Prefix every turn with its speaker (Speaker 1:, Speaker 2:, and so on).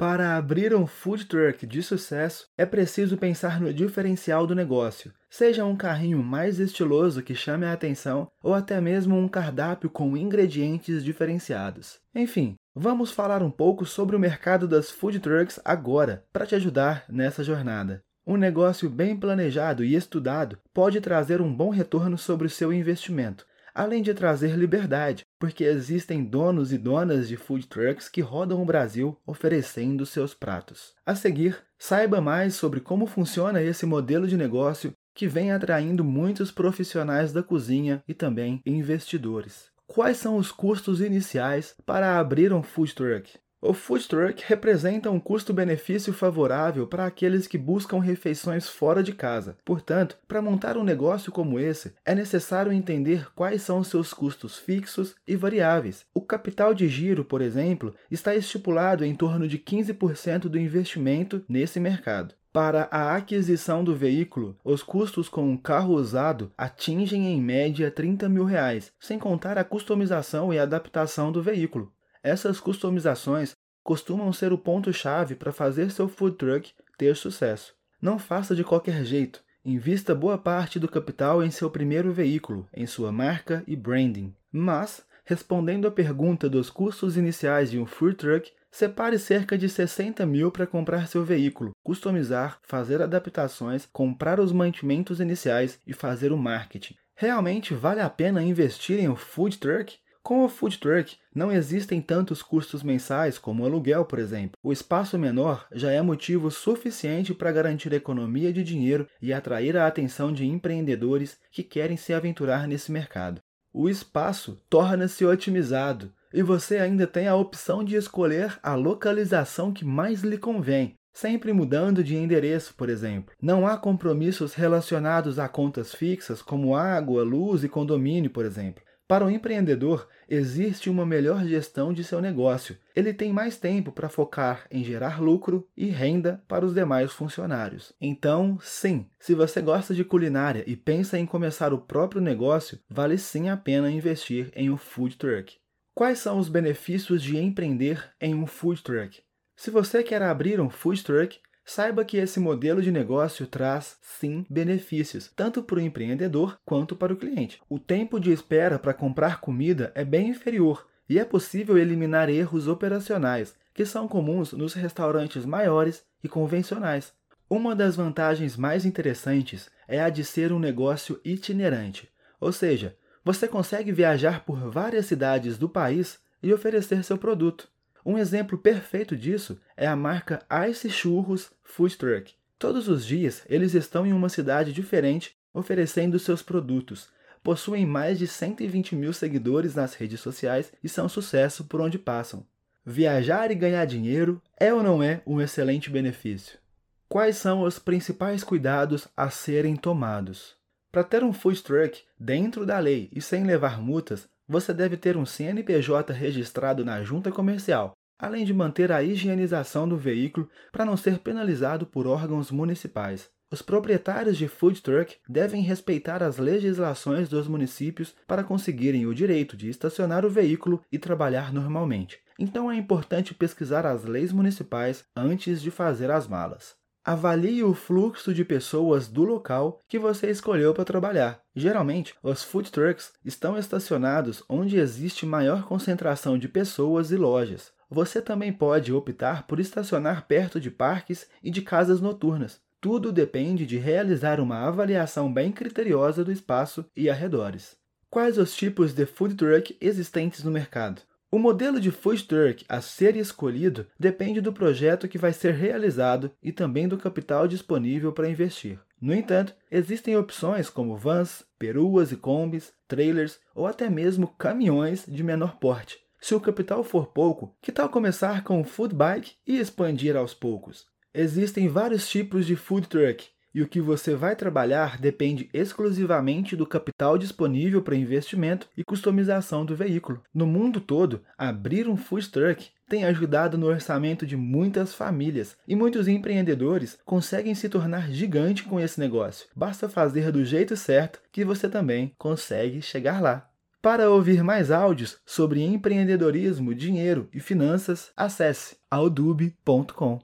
Speaker 1: Para abrir um food truck de sucesso, é preciso pensar no diferencial do negócio, seja um carrinho mais estiloso que chame a atenção ou até mesmo um cardápio com ingredientes diferenciados. Enfim, vamos falar um pouco sobre o mercado das food trucks agora, para te ajudar nessa jornada. Um negócio bem planejado e estudado pode trazer um bom retorno sobre o seu investimento, além de trazer liberdade, porque existem donos e donas de food trucks que rodam o Brasil oferecendo seus pratos. A seguir, saiba mais sobre como funciona esse modelo de negócio que vem atraindo muitos profissionais da cozinha e também investidores. Quais são os custos iniciais para abrir um food truck? O food truck representa um custo-benefício favorável para aqueles que buscam refeições fora de casa. Portanto, para montar um negócio como esse, é necessário entender quais são seus custos fixos e variáveis. O capital de giro, por exemplo, está estipulado em torno de 15% do investimento nesse mercado. Para a aquisição do veículo, os custos com um carro usado atingem em média 30 mil reais, sem contar a customização e adaptação do veículo. Essas customizações costumam ser o ponto-chave para fazer seu food truck ter sucesso. Não faça de qualquer jeito. Invista boa parte do capital em seu primeiro veículo, em sua marca e branding. Mas, respondendo à pergunta dos custos iniciais de um food truck, separe cerca de 60 mil para comprar seu veículo, customizar, fazer adaptações, comprar os mantimentos iniciais e fazer o marketing. Realmente vale a pena investir em um food truck? Com o food truck, não existem tantos custos mensais como o aluguel, por exemplo. O espaço menor já é motivo suficiente para garantir economia de dinheiro e atrair a atenção de empreendedores que querem se aventurar nesse mercado. O espaço torna-se otimizado e você ainda tem a opção de escolher a localização que mais lhe convém, sempre mudando de endereço, por exemplo. Não há compromissos relacionados a contas fixas como água, luz e condomínio, por exemplo. Para o empreendedor, existe uma melhor gestão de seu negócio. Ele tem mais tempo para focar em gerar lucro e renda para os demais funcionários. Então, sim, se você gosta de culinária e pensa em começar o próprio negócio, vale sim a pena investir em um food truck. Quais são os benefícios de empreender em um food truck? Se você quer abrir um food truck, Saiba que esse modelo de negócio traz, sim, benefícios, tanto para o empreendedor quanto para o cliente. O tempo de espera para comprar comida é bem inferior e é possível eliminar erros operacionais que são comuns nos restaurantes maiores e convencionais. Uma das vantagens mais interessantes é a de ser um negócio itinerante, ou seja, você consegue viajar por várias cidades do país e oferecer seu produto. Um exemplo perfeito disso é a marca Ice Churros Food Truck. Todos os dias eles estão em uma cidade diferente oferecendo seus produtos. Possuem mais de 120 mil seguidores nas redes sociais e são sucesso por onde passam. Viajar e ganhar dinheiro é ou não é um excelente benefício? Quais são os principais cuidados a serem tomados? Para ter um food truck dentro da lei e sem levar multas, você deve ter um CNPJ registrado na junta comercial, além de manter a higienização do veículo para não ser penalizado por órgãos municipais. Os proprietários de food truck devem respeitar as legislações dos municípios para conseguirem o direito de estacionar o veículo e trabalhar normalmente. Então é importante pesquisar as leis municipais antes de fazer as malas. Avalie o fluxo de pessoas do local que você escolheu para trabalhar. Geralmente, os food trucks estão estacionados onde existe maior concentração de pessoas e lojas. Você também pode optar por estacionar perto de parques e de casas noturnas. Tudo depende de realizar uma avaliação bem criteriosa do espaço e arredores. Quais os tipos de food truck existentes no mercado? O modelo de food truck a ser escolhido depende do projeto que vai ser realizado e também do capital disponível para investir. No entanto, existem opções como vans, peruas e combis, trailers ou até mesmo caminhões de menor porte. Se o capital for pouco, que tal começar com um food bike e expandir aos poucos? Existem vários tipos de food truck, e o que você vai trabalhar depende exclusivamente do capital disponível para investimento e customização do veículo. No mundo todo, abrir um food truck tem ajudado no orçamento de muitas famílias e muitos empreendedores conseguem se tornar gigante com esse negócio. Basta fazer do jeito certo que você também consegue chegar lá. Para ouvir mais áudios sobre empreendedorismo, dinheiro e finanças, acesse audub.com.